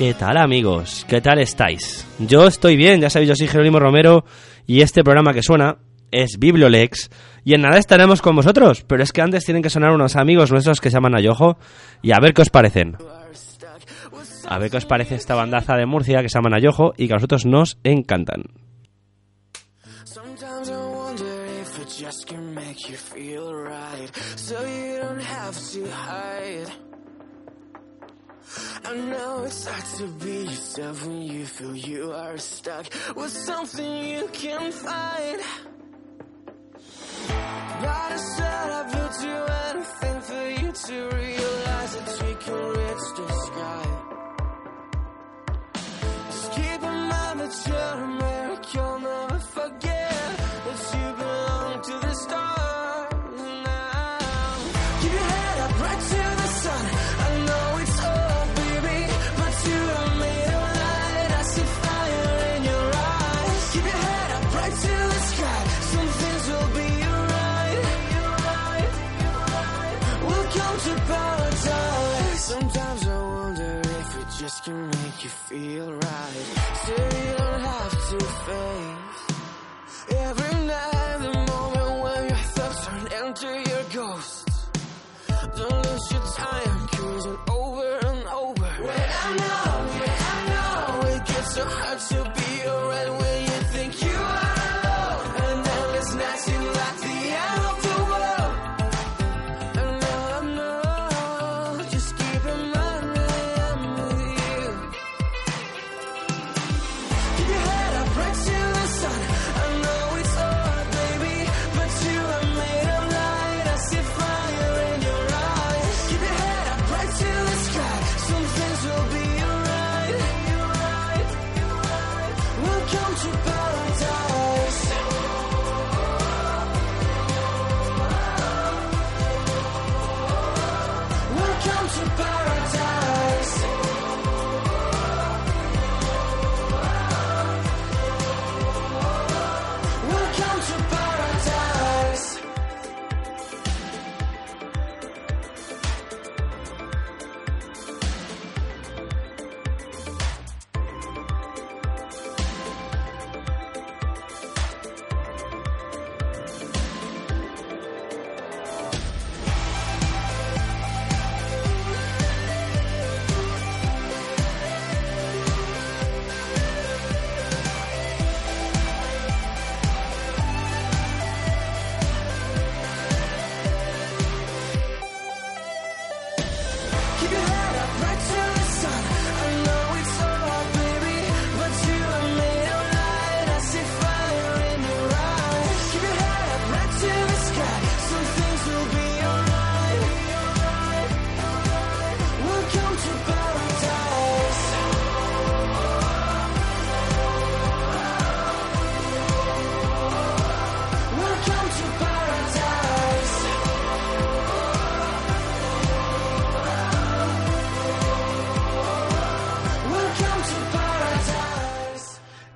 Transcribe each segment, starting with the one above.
¿Qué tal amigos? ¿Qué tal estáis? Yo estoy bien, ya sabéis, yo soy Jerónimo Romero y este programa que suena es Bibliolex y en nada estaremos con vosotros, pero es que antes tienen que sonar unos amigos nuestros que se llaman Ayojo y a ver qué os parecen. A ver qué os parece esta bandaza de Murcia que se llaman Ayojo y que a nosotros nos encantan. I know it's hard to be yourself when you feel you are stuck with something you can't find. Not a set I built you anything for you to realize that we can reach the sky. Can make you feel right. So you don't have to face every night the moment when your thoughts turn into your ghosts. Don't lose your time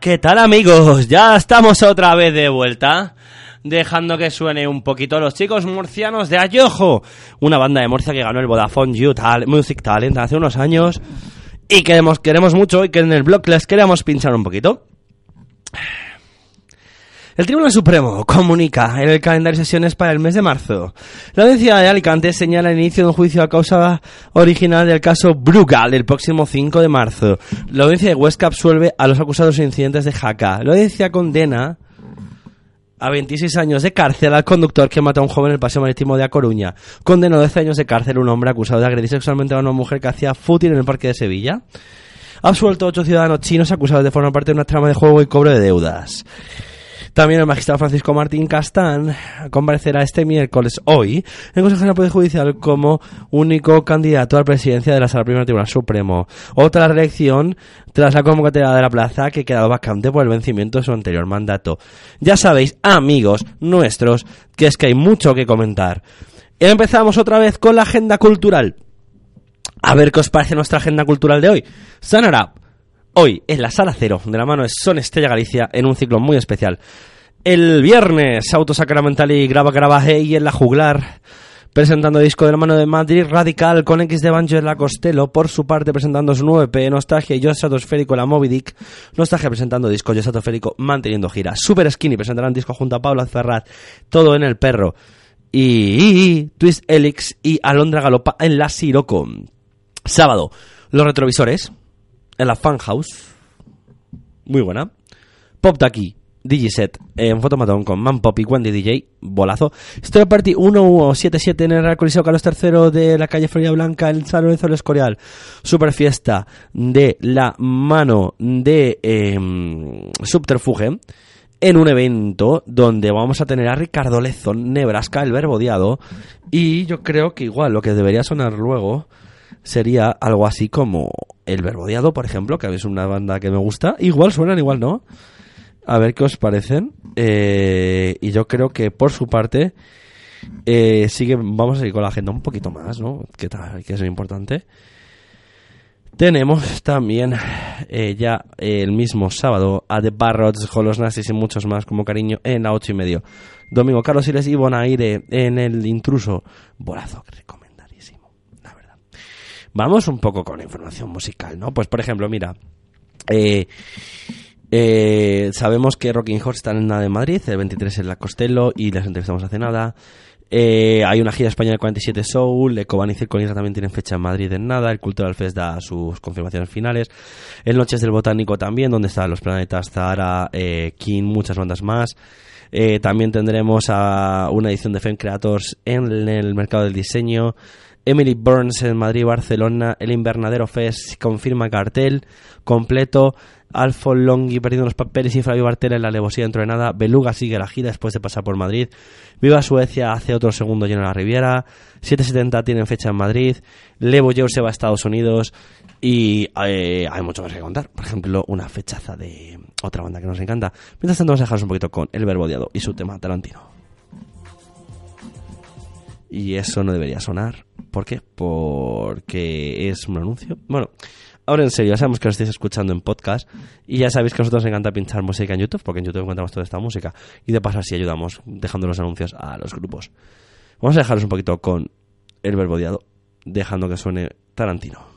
¿Qué tal amigos? Ya estamos otra vez de vuelta. Dejando que suene un poquito los chicos murcianos de Ayojo, una banda de Murcia que ganó el Vodafone You Music Talent hace unos años y que queremos mucho y que en el blog les queremos pinchar un poquito. El Tribunal Supremo comunica en el calendario de sesiones para el mes de marzo. La audiencia de Alicante señala el inicio de un juicio a causa original del caso Brugal el próximo 5 de marzo. La audiencia de Huesca absuelve a los acusados de incidentes de Jaca. La audiencia condena a 26 años de cárcel al conductor que mató a un joven en el paseo marítimo de A Coruña. Condenó a 12 años de cárcel a un hombre acusado de agredir sexualmente a una mujer que hacía fútil en el parque de Sevilla. Absuelto a ocho ciudadanos chinos acusados de formar parte de una trama de juego y cobro de deudas. También el magistrado Francisco Martín Castán comparecerá este miércoles hoy en Consejo General Poder Judicial como único candidato a la presidencia de la Sala Primera Tribunal Supremo. Otra reelección tras la convocatoria de la plaza que ha quedado vacante por el vencimiento de su anterior mandato. Ya sabéis, amigos nuestros, que es que hay mucho que comentar. Empezamos otra vez con la agenda cultural. A ver qué os parece nuestra agenda cultural de hoy. Sanará. Hoy, en la sala cero, de la mano de Son Estrella Galicia, en un ciclo muy especial. El viernes, Auto Sacramental y Graba Graba Hey en la juglar, presentando disco de la mano de Madrid Radical con X de Banjo en la Costello, por su parte presentando su nuevo EP, Nostalgia y Yo Estratosférico, la Moby Dick, Nostalgia presentando disco Yo Estratosférico, manteniendo gira. Super Skinny presentarán disco junto a Pablo Ferrat, todo en el perro. Y Twist Elix y Alondra Galopa en la Siroco. Sábado, los retrovisores en la Fan House. Muy buena. Pop Ducky, Digiset en Fotomatón con Man Pop y Wendy DJ, bolazo. Story Party 177 en el Coliseo Carlos III de la calle Florida Blanca en San Lorenzo del Escorial. Super fiesta de la mano de em, Subterfuge en un evento donde vamos a tener a Ricardo Lezón, Nebraska, el verbo odiado. Y yo creo que igual lo que debería sonar luego sería algo así como El Verbodiado, por ejemplo, que es una banda que me gusta. Igual suenan, igual no. A ver qué os parecen. Eh, y yo creo que por su parte eh, sigue, vamos a seguir con la agenda un poquito más, ¿no? Que, que es importante. Tenemos también eh, ya el mismo sábado a The Barrots con los nazis y muchos más como cariño en la 8 y medio. Domingo Carlos Siles y Bonaire en el intruso. Bolazo, verdad. Vamos un poco con información musical, ¿no? Pues por ejemplo, mira, eh, eh, sabemos que Rocking Horse está en la de Madrid, el 23 en la Costello y les entrevistamos hace nada. Eh, hay una gira española de 47 Soul, Ecoban y Circo Lira también tienen fecha en Madrid en nada, el Cultural Fest da sus confirmaciones finales, el Noches del Botánico también, donde están los planetas Zahara, eh, King, muchas bandas más. También tendremos a una edición de Femme Creators en el mercado del diseño. Emily Burns en Madrid y Barcelona. El Invernadero Fest confirma cartel completo. Alfo Longhi perdiendo los papeles y Flavio Bartela en la alevosía dentro de nada. Beluga sigue la gira después de pasar por Madrid. Viva Suecia hace otro segundo lleno en la Riviera. 770 tienen fecha en Madrid. Levo Joe se va a Estados Unidos. Y eh, hay mucho más que contar. Por ejemplo, una fechaza de otra banda que nos encanta. Mientras tanto, vamos a dejaros un poquito con El Verbo y su tema Tarantino. Y eso no debería sonar. ¿Por qué? Porque es un anuncio. Bueno, ahora en serio, ya sabemos que lo estáis escuchando en podcast. Y ya sabéis que a nosotros nos encanta pinchar música en YouTube, porque en YouTube encontramos toda esta música. Y de paso así ayudamos dejando los anuncios a los grupos. Vamos a dejaros un poquito con el verbo odiado, dejando que suene Tarantino.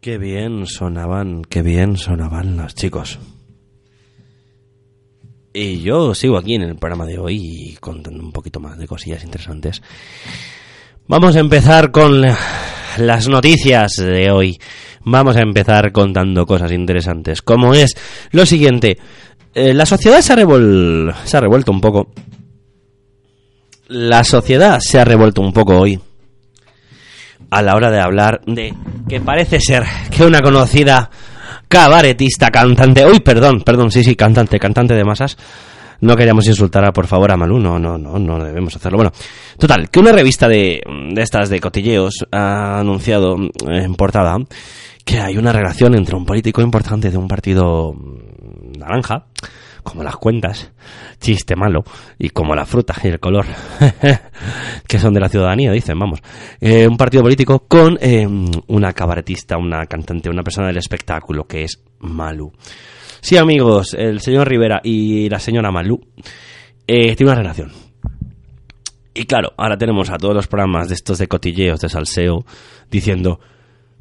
Qué bien sonaban, qué bien sonaban los chicos. Y yo sigo aquí en el programa de hoy contando un poquito más de cosillas interesantes. Vamos a empezar con las noticias de hoy. Vamos a empezar contando cosas interesantes, como es lo siguiente. Eh, la sociedad se ha, revol- se ha revuelto un poco. La sociedad se ha revuelto un poco hoy a la hora de hablar de que parece ser que una conocida cabaretista, cantante, uy, perdón, perdón, sí, sí, cantante, cantante de masas, no queríamos insultar a, por favor a Malú, no, no, no, no debemos hacerlo. Bueno, total, que una revista de, de estas de cotilleos ha anunciado en portada que hay una relación entre un político importante de un partido naranja, como las cuentas, chiste malo, y como la fruta y el color, que son de la ciudadanía, dicen, vamos. Eh, un partido político con eh, una cabaretista, una cantante, una persona del espectáculo, que es Malu. Sí, amigos, el señor Rivera y la señora Malu eh, tienen una relación. Y claro, ahora tenemos a todos los programas de estos de cotilleos, de salseo, diciendo,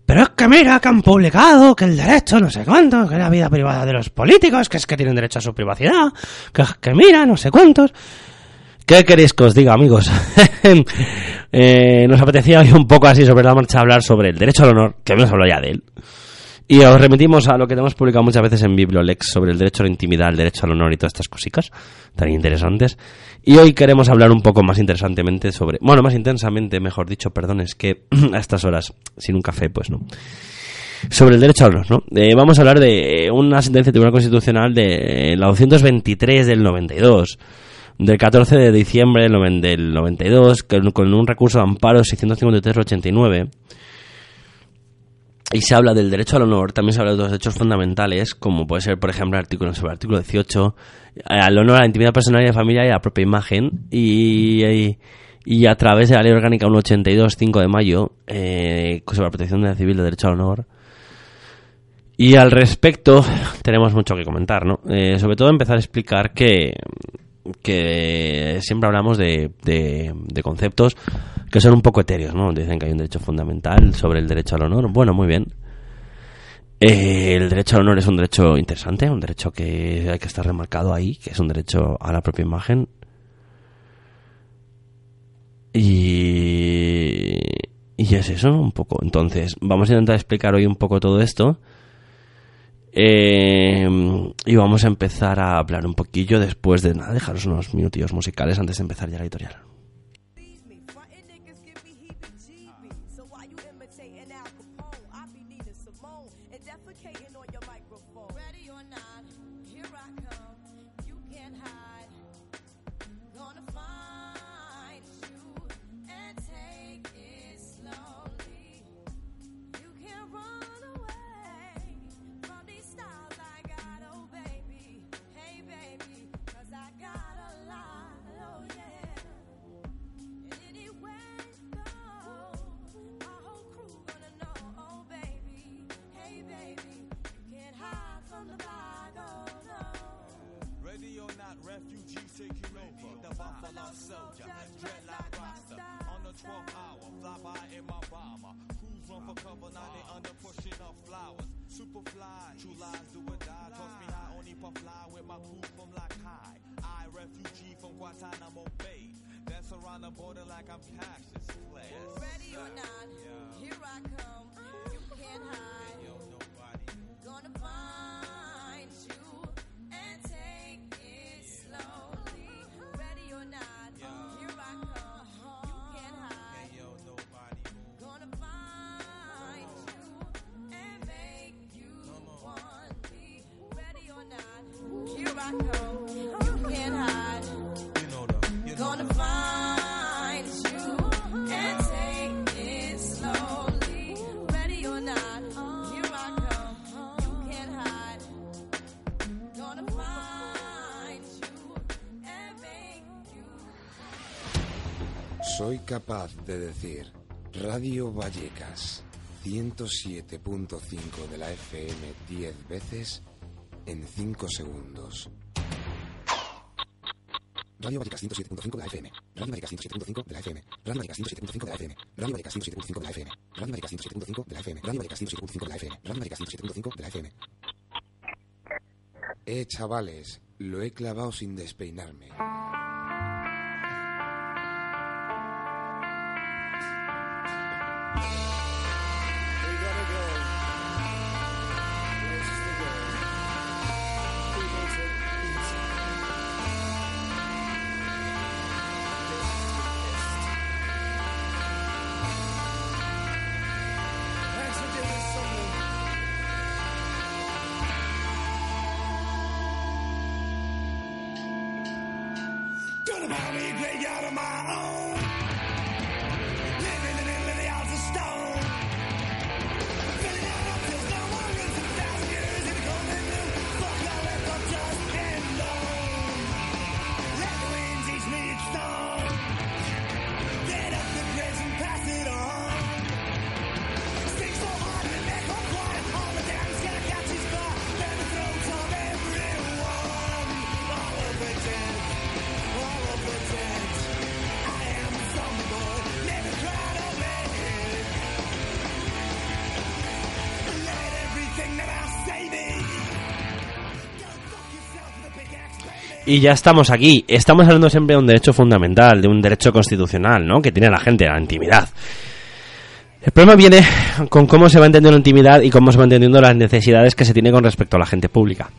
pero es que mira que han publicado que el derecho no sé cuánto, que la vida privada de los políticos, que es que tienen derecho a su privacidad, que, que mira no sé cuántos. ¿Qué queréis que os diga, amigos? Eh, nos apetecía hoy un poco así sobre la marcha hablar sobre el derecho al honor, que hemos hablado ya de él. Y os remitimos a lo que hemos publicado muchas veces en Bibliolex sobre el derecho a la intimidad, el derecho al honor y todas estas cositas tan interesantes. Y hoy queremos hablar un poco más interesantemente sobre, bueno, más intensamente, mejor dicho, perdón, es que a estas horas, sin un café, pues no. Sobre el derecho al honor, ¿no? Eh, vamos a hablar de una sentencia del Tribunal Constitucional de la 223 del 92, del 14 de diciembre del noven- del 92, con, con un recurso de amparo 653-89 y se habla del derecho al honor, también se habla de los derechos fundamentales, como puede ser, por ejemplo, el artículo, sobre el artículo 18, eh, al honor a la intimidad personal y a la familia y a la propia imagen, y, y, a través de la Ley Orgánica 182, 5 de mayo, eh, sobre la protección de la civil del derecho al honor. Y al respecto, tenemos mucho que comentar, ¿no? Eh, sobre todo empezar a explicar que, que siempre hablamos de, de, de conceptos que son un poco etéreos, ¿no? Dicen que hay un derecho fundamental sobre el derecho al honor. Bueno, muy bien. Eh, el derecho al honor es un derecho interesante, un derecho que hay que estar remarcado ahí, que es un derecho a la propia imagen. Y, y es eso. Un poco. Entonces, vamos a intentar explicar hoy un poco todo esto. Eh, y vamos a empezar a hablar un poquillo después de nada, dejaros unos minutillos musicales antes de empezar ya la editorial. Soy capaz de decir Radio Vallecas 107.5 de la FM 10 veces en 5 segundos. Radio Vallecas 107.5 de la FM. Radio Vallecas 107.5 de la FM. Radio Vallecas 107.5 de la FM. Radio Vallecas 107.5 de la FM. Radio Vallecas 107.5 de la FM. Radio Vallecas 107.5 de la FM. Radio Vallecas 107.5 de la FM. Eh, chavales, lo he clavado sin despeinarme. 哪里回家了吗？Y ya estamos aquí. Estamos hablando siempre de un derecho fundamental, de un derecho constitucional, ¿no? Que tiene la gente, la intimidad. El problema viene con cómo se va entendiendo la intimidad y cómo se va entendiendo las necesidades que se tiene con respecto a la gente pública.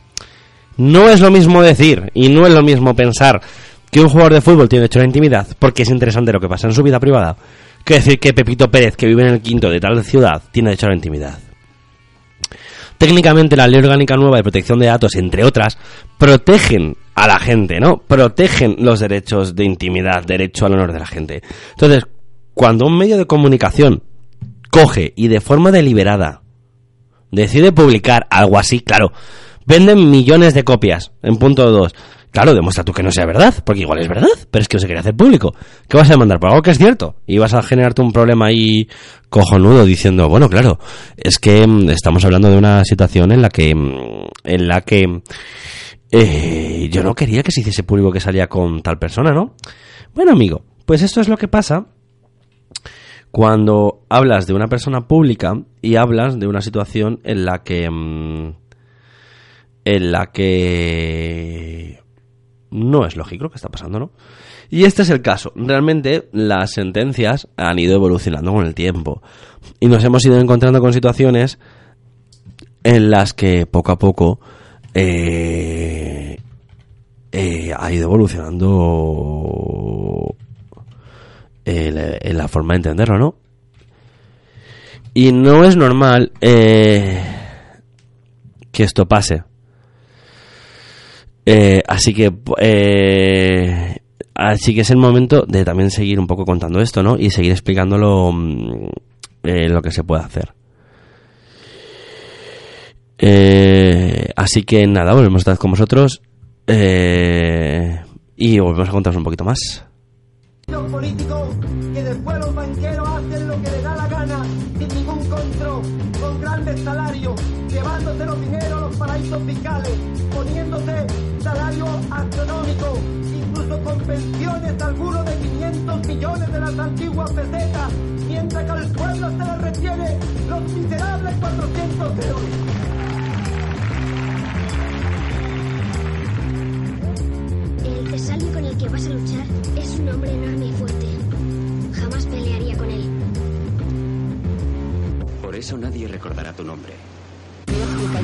No es lo mismo decir y no es lo mismo pensar que un jugador de fútbol tiene derecho a la intimidad porque es interesante lo que pasa en su vida privada que decir que Pepito Pérez, que vive en el quinto de tal ciudad, tiene derecho a la intimidad. Técnicamente la Ley Orgánica Nueva de Protección de Datos, entre otras, protegen a la gente, ¿no? Protegen los derechos de intimidad, derecho al honor de la gente. Entonces, cuando un medio de comunicación coge y de forma deliberada decide publicar algo así, claro, venden millones de copias en punto 2. Claro, demuestra tú que no sea verdad, porque igual es verdad, pero es que no se quiere hacer público. ¿Qué vas a demandar? Por algo que es cierto. Y vas a generarte un problema ahí cojonudo diciendo, bueno, claro, es que mm, estamos hablando de una situación en la que, mm, en la que eh, yo no quería que se hiciese público que salía con tal persona, ¿no? Bueno, amigo, pues esto es lo que pasa cuando hablas de una persona pública y hablas de una situación en la que mm, en la que no es lógico lo que está pasando, ¿no? Y este es el caso. Realmente las sentencias han ido evolucionando con el tiempo y nos hemos ido encontrando con situaciones en las que poco a poco eh, eh, ha ido evolucionando el- en la forma de entenderlo, ¿no? Y no es normal eh, que esto pase. Eh, así que eh, así que es el momento de también seguir un poco contando esto, ¿no? Y seguir explicándolo mm, eh, lo que se puede hacer. Eh, así que nada, volvemos a estar con vosotros eh, y volvemos a contaros un poquito más. Políticos que después los banqueros hacen lo que les da la gana sin ningún control, con grandes salarios, llevándose los dineros a los paraísos fiscales, poniéndose salarios astronómicos, incluso con pensiones algunos de 500 millones de las antiguas pesetas, mientras que al pueblo se le retiene los miserables 400 de hoy. A luchar es un hombre enorme y fuerte. Jamás pelearía con él. Por eso nadie recordará tu nombre. Grupo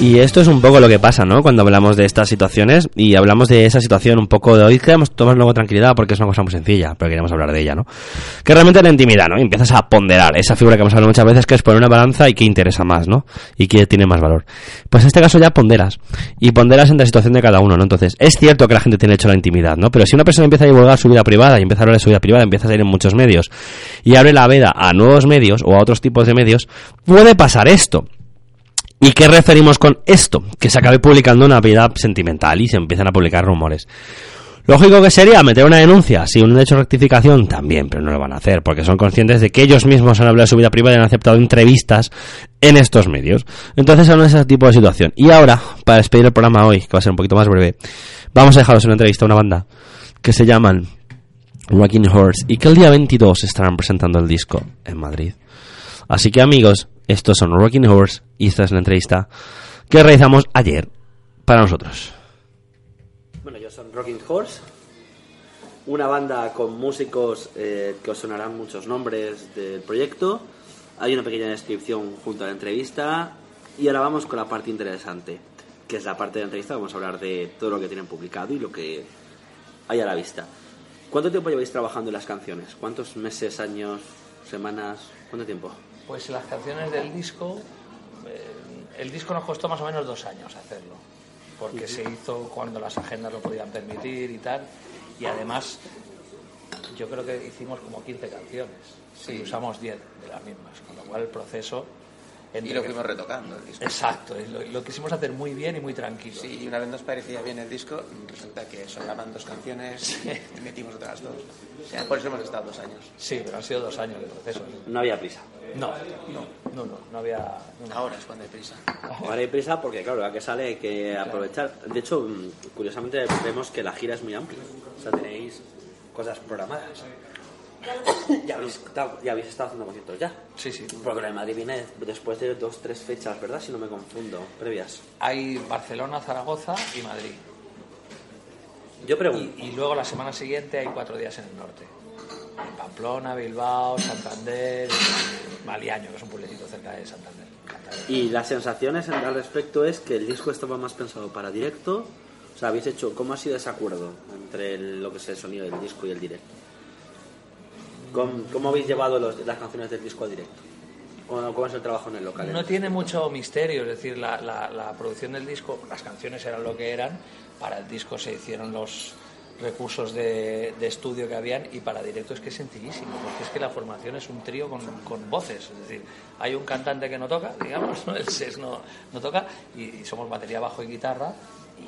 Y esto es un poco lo que pasa, ¿no? Cuando hablamos de estas situaciones y hablamos de esa situación un poco de hoy queremos tomar luego tranquilidad porque es una cosa muy sencilla, pero queremos hablar de ella, ¿no? Que realmente la intimidad, ¿no? Y empiezas a ponderar esa figura que hemos hablado muchas veces que es poner una balanza y qué interesa más, ¿no? Y qué tiene más valor. Pues en este caso ya ponderas. Y ponderas en la situación de cada uno, ¿no? Entonces, es cierto que la gente tiene hecho la intimidad, ¿no? Pero si una persona empieza a divulgar su vida privada y empieza a hablar de su vida privada, empieza a salir en muchos medios y abre la veda a nuevos medios o a otros tipos de medios, puede pasar esto. ¿Y qué referimos con esto? Que se acabe publicando una vida sentimental y se empiezan a publicar rumores. Lógico que sería meter una denuncia, si un hecho rectificación también, pero no lo van a hacer, porque son conscientes de que ellos mismos han hablado de su vida privada y han aceptado entrevistas en estos medios. Entonces son ese tipo de situación. Y ahora, para despedir el programa hoy, que va a ser un poquito más breve, vamos a dejaros una entrevista a una banda que se llaman Rocking Horse y que el día 22 estarán presentando el disco en Madrid. Así que amigos, estos son Rocking Horse y esta es la entrevista que realizamos ayer para nosotros. Bueno, yo son Rocking Horse, una banda con músicos eh, que os sonarán muchos nombres del proyecto. Hay una pequeña descripción junto a la entrevista y ahora vamos con la parte interesante, que es la parte de la entrevista. Vamos a hablar de todo lo que tienen publicado y lo que hay a la vista. ¿Cuánto tiempo lleváis trabajando en las canciones? ¿Cuántos meses, años, semanas? ¿Cuánto tiempo? Pues las canciones del disco, eh, el disco nos costó más o menos dos años hacerlo, porque se hizo cuando las agendas lo podían permitir y tal, y además yo creo que hicimos como 15 canciones y usamos 10 de las mismas, con lo cual el proceso... Y lo fuimos retocando el disco. Exacto, y lo, lo quisimos hacer muy bien y muy tranquilo. Sí, y una vez nos parecía bien el disco, resulta que sonaban dos canciones y metimos otras dos. O sea, por eso hemos estado dos años. Sí, pero han sido dos años de proceso. No había prisa. No, no, no, no, no había... no. Ahora es cuando hay prisa. Ahora hay prisa porque, claro, la que sale hay que aprovechar. De hecho, mm, curiosamente vemos que la gira es muy amplia. O sea, tenéis cosas programadas. ya, habéis, estado- ya habéis estado haciendo conciertos ya. Sí, sí. Porque la de Madrid viene después de dos, tres fechas, ¿verdad? Si no me confundo, previas. Hay Barcelona, Zaragoza y Madrid. Yo pregunto. Y, y luego la semana siguiente hay cuatro días en el norte. En Pamplona, Bilbao, Santander, Maliaño, que es un pueblecito cerca de Santander. Y las sensaciones en- al respecto es que el disco estaba más pensado para directo. O sea, habéis hecho, ¿cómo ha sido ese acuerdo entre el- lo que es el sonido del disco y el directo? ¿Cómo, cómo habéis llevado los- las canciones del disco al directo? ¿Cómo, cómo es el trabajo en el local? No tiene mucho misterio, es decir, la, la- la producción del disco, las canciones eran lo que eran, para el disco se hicieron los recursos de, de estudio que habían y para directo es que es sencillísimo, porque es que la formación es un trío con, con voces, es decir, hay un cantante que no toca, digamos, el SES no, no toca y, y somos batería, bajo y guitarra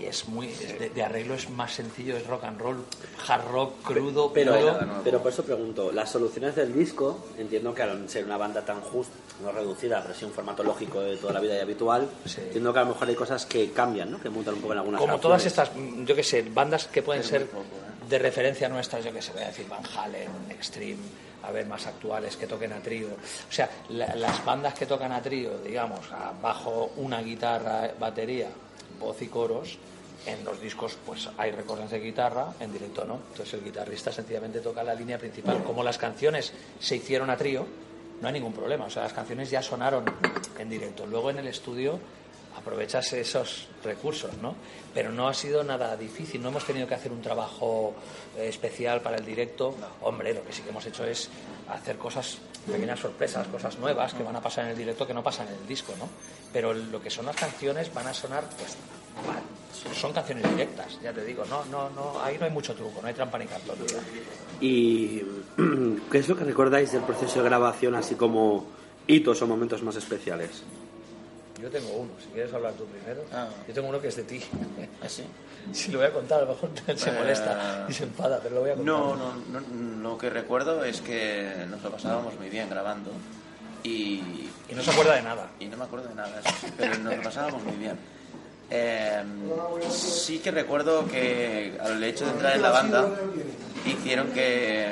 y es muy, es de, de arreglo es más sencillo, es rock and roll, hard rock, crudo, Pero, pero por eso pregunto, las soluciones del disco, entiendo que al ser una banda tan justa, no reducida, pero sí un formato lógico de toda la vida y habitual, entiendo que a lo mejor hay cosas que cambian, ¿no? Que montan un poco en algunas como canciones. todas estas, mm, yo qué sé, bandas que pueden ser de referencia nuestras, yo que sé, voy a decir Van Halen, Extreme, a ver, más actuales que toquen a trío. O sea, la- las bandas que tocan a trío, digamos, bajo una guitarra, batería, voz y coros, en los discos pues hay recortes de guitarra, en directo no. Entonces el guitarrista sencillamente toca la línea principal. Como las canciones se hicieron a trío, no hay ningún problema. O sea, las canciones ya sonaron en directo. Luego en el estudio aprovechas esos recursos, ¿no? Pero no ha sido nada difícil, no hemos tenido que hacer un trabajo eh, especial para el directo. Hombre, lo que sí que hemos hecho es hacer cosas, pequeñas sorpresas, cosas nuevas que van a pasar en el directo que no pasan en el disco, ¿no? Pero lo que son las canciones van a sonar, pues, son canciones directas, ya te digo, no, no, no, ahí no hay mucho truco, no hay trampa ni cartón. ¿Y qué es lo que recordáis del proceso de grabación, así como hitos o momentos más especiales? Yo tengo uno, si quieres hablar tú primero. Ah. Yo tengo uno que es de ti. ¿Ah, sí? Si lo voy a contar, a lo mejor se Eh, molesta y se enfada, pero lo voy a contar. No, no, no, lo que recuerdo es que nos lo pasábamos muy bien grabando y... Y no se acuerda de nada. Y no me acuerdo de nada, sí, pero nos lo pasábamos muy bien. Eh, sí que recuerdo que al hecho de entrar en la banda hicieron que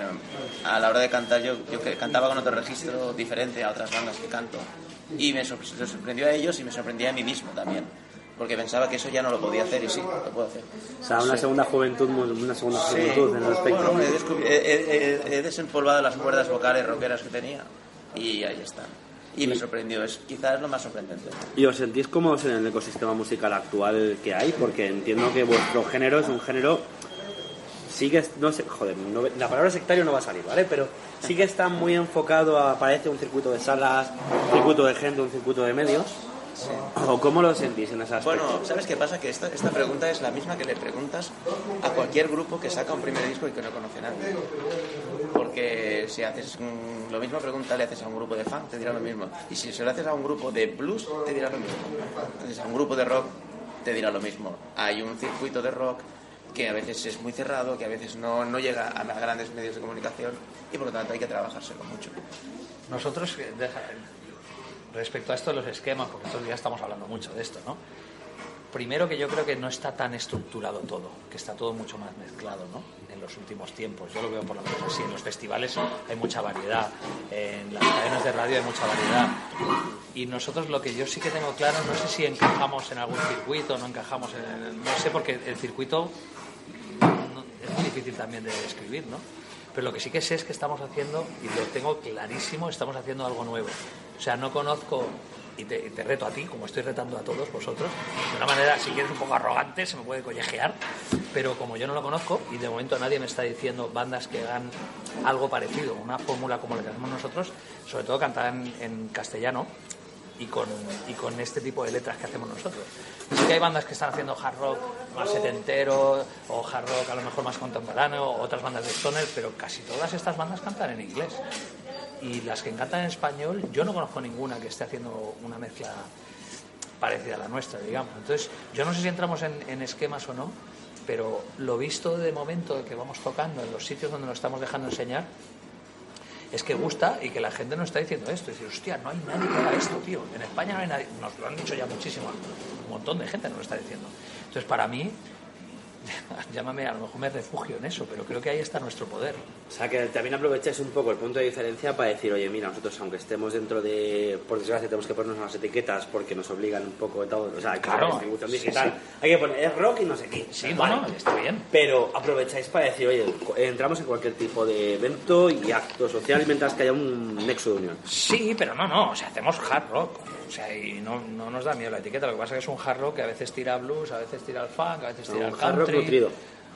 a la hora de cantar yo, yo cantaba con otro registro diferente a otras bandas que canto y me sorprendió a ellos y me sorprendía a mí mismo también porque pensaba que eso ya no lo podía hacer y sí, lo puedo hacer. O sea, una Sí. segunda juventud, una segunda Sí. juventud en el aspecto. Bueno, he- he- he- he desempolvado las cuerdas vocales rockeras que tenía y ahí están. Y me sorprendió, es quizás lo más sorprendente. ¿Y os sentís cómodos en el ecosistema musical actual que hay? Porque entiendo que vuestro género es un género... Sí es- no sé, joder, la palabra sectario no va a salir, ¿vale? Pero sí que está muy enfocado a, un circuito de salas, un circuito de gente, un circuito de medios. ¿O cómo lo sentís en aspecto? Bueno, ¿sabes qué pasa? Que esta, esta pregunta es la misma que le preguntas a cualquier grupo que saca un primer disco y que no conoce nadie. Porque si haces mm, lo mismo pregunta le haces a un grupo de funk, te dirá lo mismo. Y si se lo haces a un grupo de blues, te dirá lo mismo. Entonces a un grupo de rock, te dirá lo mismo. Hay un circuito de rock que a veces es muy cerrado, que a veces no, no llega a grandes medios de comunicación y por lo tanto hay que trabajárselo mucho. Nosotros, eh, respecto a esto de los esquemas, porque estos días estamos hablando mucho de esto, ¿no? Primero que yo creo que no está tan estructurado todo, que está todo mucho más mezclado, ¿no? En los últimos tiempos, yo lo veo por lo menos así. En los festivales hay mucha variedad, en las cadenas de radio hay mucha variedad. Y nosotros lo que yo sí que tengo claro, no sé si encajamos en algún circuito, no encajamos en... No sé, porque el circuito no- es muy difícil también de describir, ¿no? Pero lo que sí que sé es que estamos haciendo, y lo tengo clarísimo, estamos haciendo algo nuevo. O sea, no conozco, y te, reto a ti, como estoy retando a todos vosotros, de una manera, si quieres, un poco arrogante, se me puede collejear, pero como yo no lo conozco, y de momento nadie me está diciendo bandas que hagan algo parecido, una fórmula como la que hacemos nosotros, sobre todo cantar en, en castellano, y con, y con este tipo de letras que hacemos nosotros. Sí que hay bandas que están haciendo hard rock más setentero o hard rock a lo mejor más contemporáneo o otras bandas de stoner, pero casi todas estas bandas cantan en inglés. Y las que cantan en español, yo no conozco ninguna que esté haciendo una mezcla parecida a la nuestra, digamos. Entonces, yo no sé si entramos en, en esquemas o no, pero lo visto de momento que vamos tocando en los sitios donde nos estamos dejando enseñar, es que gusta y que la gente nos está diciendo esto. Y decir, hostia, no hay nadie que haga esto, tío. En España no hay nadie. Nos lo han dicho ya muchísimo. Un montón de gente nos lo está diciendo. Entonces, para mí, llámame, a lo mejor me refugio en eso, pero creo que ahí está nuestro poder. O sea, que también aprovecháis un poco el punto de diferencia para decir, oye, mira, nosotros aunque estemos dentro de, por desgracia, tenemos que ponernos unas etiquetas porque nos obligan un poco todo, o sea, hay que Claro. distribución digital, sí. hay que poner es rock y no sé qué. Sí, no, no, está bien. Pero aprovecháis para decir, oye, entramos en cualquier tipo de evento y acto social mientras que haya un nexo de unión. Sí, pero no, no, o sea, hacemos hard rock. O sea, y no, no nos da miedo la etiqueta. Lo que pasa es que es un hard rock que a veces tira blues, a veces tira al funk, a veces tira rock country. nutrido.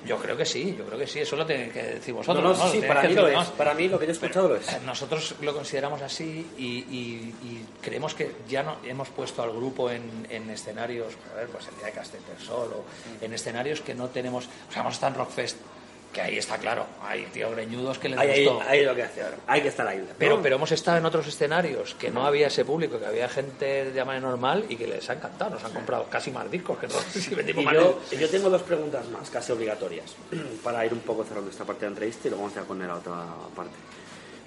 Yo creo que sí, yo creo que sí. Eso lo tenéis que decir vosotros. No, no, sí, para mí lo es. Para mí lo que yo he escuchado lo es. Eh, Nosotros lo consideramos así y, y- y creemos que ya no hemos puesto al grupo en, en escenarios, a ver, pues el día de Castellterçol o en escenarios que no tenemos, o sea, hemos estado en Rockfest, que ahí está claro, hay tío greñudos que les Ahí, gustó. ahí lo que hace ahora. Hay que estar ahí. Pero, ¿no? pero hemos estado en otros escenarios que no había ese público, que había gente de manera normal y que les ha encantado. Nos han comprado casi más discos que nosotros si vendimos Y más yo, tengo dos preguntas más, casi obligatorias, para ir un poco cerrando esta parte de la entrevista y luego vamos a poner la otra parte.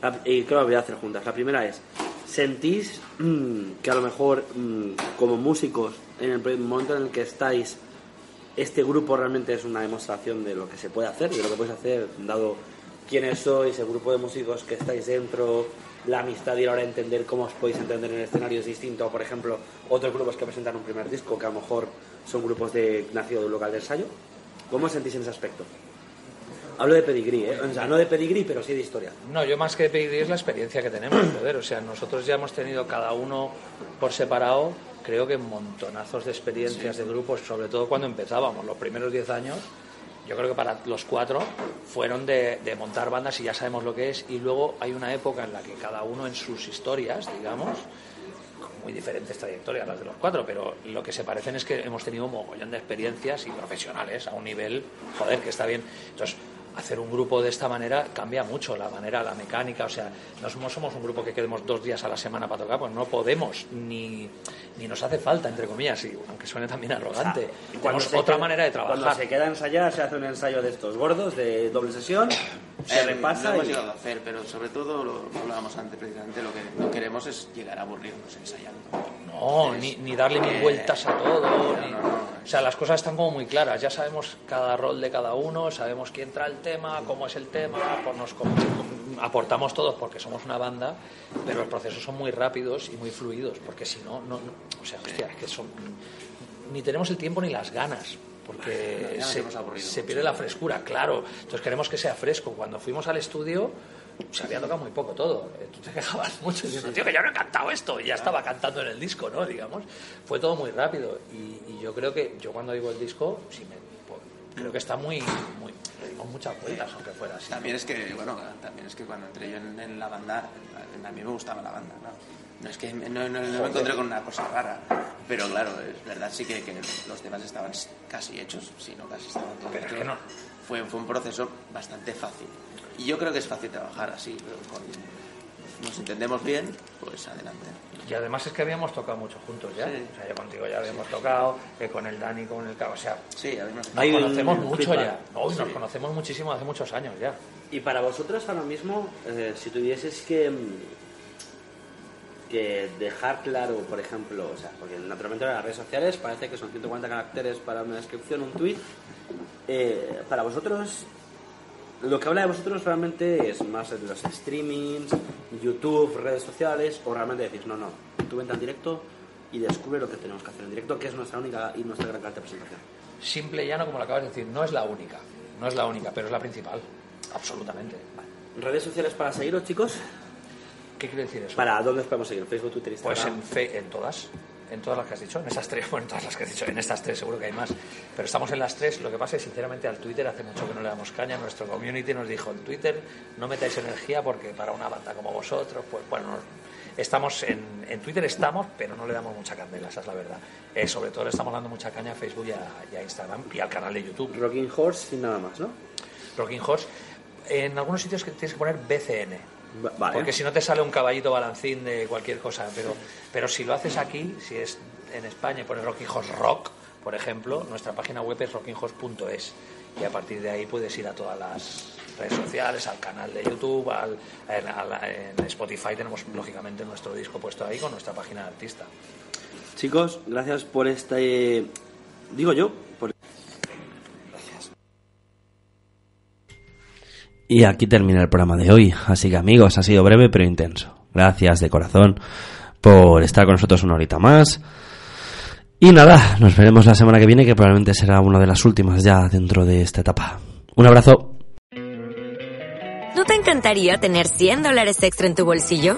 La- y creo que voy a hacer juntas. La primera es, ¿sentís mm, que a lo mejor mm, como músicos, en el momento en el que estáis, este grupo realmente es una demostración de lo que se puede hacer, de lo que podéis hacer, dado quiénes sois, el grupo de músicos que estáis dentro, la amistad y ahora entender cómo os podéis entender en el escenario es distinto por ejemplo, otros grupos que presentan un primer disco, que a lo mejor son grupos de nacido de un local de ensayo. ¿Cómo os sentís en ese aspecto? Hablo de pedigrí, ¿eh? O sea, no de pedigrí, pero sí de historia. No, yo más que pedir es la experiencia que tenemos, joder. O sea, nosotros ya hemos tenido cada uno por separado, creo que montonazos de experiencias de grupos, sobre todo cuando empezábamos, los primeros 10 años. Yo creo que para los cuatro fueron de, de montar bandas y ya sabemos lo que es. Y luego hay una época en la que cada uno en sus historias, digamos, con muy diferentes trayectorias las de los cuatro, pero lo que se parecen es que hemos tenido un mogollón de experiencias y profesionales a un nivel, joder, que está bien. Entonces, hacer un grupo de esta manera cambia mucho la manera, la mecánica, o sea, no somos, somos un grupo que quedemos dos días a la semana para tocar, pues no podemos, ni, ni nos hace falta, entre comillas, y, aunque suene también arrogante. Y Tenemos se otra queda- manera de Cuando trabajar. se queda a ensayar, se hace un ensayo de estos gordos, de doble sesión, se Eh, repasa lo hemos y... llegado a hacer, pero sobre todo lo, lo hablábamos antes precisamente, lo que no queremos es llegar a aburrirnos ensayando. No, ni, ni darle mil Eh, vueltas a todo. no, ni- no, no. O sea, las cosas están como muy claras. Ya sabemos cada rol de cada uno, sabemos quién trae el tema, cómo es el tema, pues nos aportamos todos porque somos una banda, pero los procesos son muy rápidos y muy fluidos, porque si no, no, no- o sea, hostia, es que son ni tenemos el tiempo ni las ganas. Porque se, se pierde la frescura, claro. Entonces queremos que sea fresco. Cuando fuimos al estudio, se había tocado muy poco todo. Tú te quejabas mucho diciendo, tío, que ya no he cantado esto. Y ya estaba cantando en el disco, ¿no? Digamos. Fue todo muy rápido. Y, y yo creo que, yo cuando digo el disco, sí me, creo que está muy, muy, le dimos muchas vueltas, aunque fuera así. También es que, bueno, también es que cuando entré yo en, en la banda, a mí me gustaba la banda, claro. No es que no, no- no me encontré con una cosa rara, pero claro, es verdad sí que, que los temas estaban casi hechos, si no casi estaban todos Pero es hechos. que no. Fue, fue un proceso bastante fácil. Y yo creo que es fácil trabajar así, pero con, nos entendemos bien, pues adelante. Y además es que habíamos tocado mucho juntos ya. Sí. O sea, yo contigo ya habíamos tocado, eh, con el Dani, con el Cabo. O sea, Sí, además. nos conocemos mucho feedback. ya. No, nos conocemos muchísimo hace muchos años ya. Y para vosotros ahora mismo, eh, si tuvieses que, mm, que dejar claro, por ejemplo, o sea, porque naturalmente en las redes sociales parece que son 140 caracteres para una descripción, un tweet. Eh, para vosotros, lo que habla de vosotros realmente es más de los streamings, YouTube, redes sociales, o realmente decís, no, no, tú vente al directo y descubre lo que tenemos que hacer en directo, que es nuestra única y nuestra gran carta de presentación. Simple y llano, como lo acabas de decir, no es la única. No es la única, pero es la principal. Absolutamente. ¿Redes sociales para seguiros, chicos? ¿Qué quiere decir eso? ¿Para dónde os podemos seguir? ¿Facebook, Twitter, Pues Instagram? en, fe- en todas. En todas las que has dicho, en esas tres, bueno, en todas las que has dicho, en estas tres seguro que hay más. Pero estamos en las tres. Lo que pasa es, sinceramente, al Twitter hace mucho que no le damos caña. Nuestro community nos dijo, en Twitter no metáis energía porque para una banda como vosotros, pues bueno, no- estamos en, en Twitter estamos, pero no le damos mucha candela, esa es la verdad. Eh, sobre todo le estamos dando mucha caña a Facebook y a, y a Instagram y al canal de YouTube. Rocking Horse y nada más, ¿no? Rocking Horse. En algunos sitios que tienes que poner BCN. Vale. Porque si no te sale un caballito balancín de cualquier cosa. Pero, pero si lo haces aquí, si es en España y pones Rocking Horse Rock, por ejemplo, nuestra página web es rockinghorse.es. Y a partir de ahí puedes ir a todas las redes sociales, al canal de YouTube, al, al- en Spotify tenemos lógicamente nuestro disco puesto ahí con nuestra página de artista. Chicos, gracias por este... Digo yo, por... Y aquí termina el programa de hoy. Así que amigos, ha sido breve pero intenso. Gracias de corazón por estar con nosotros una horita más. Y nada, nos veremos la semana que viene, que probablemente será una de las últimas ya dentro de esta etapa. Un abrazo. ¿No te encantaría tener 100 dólares extra en tu bolsillo?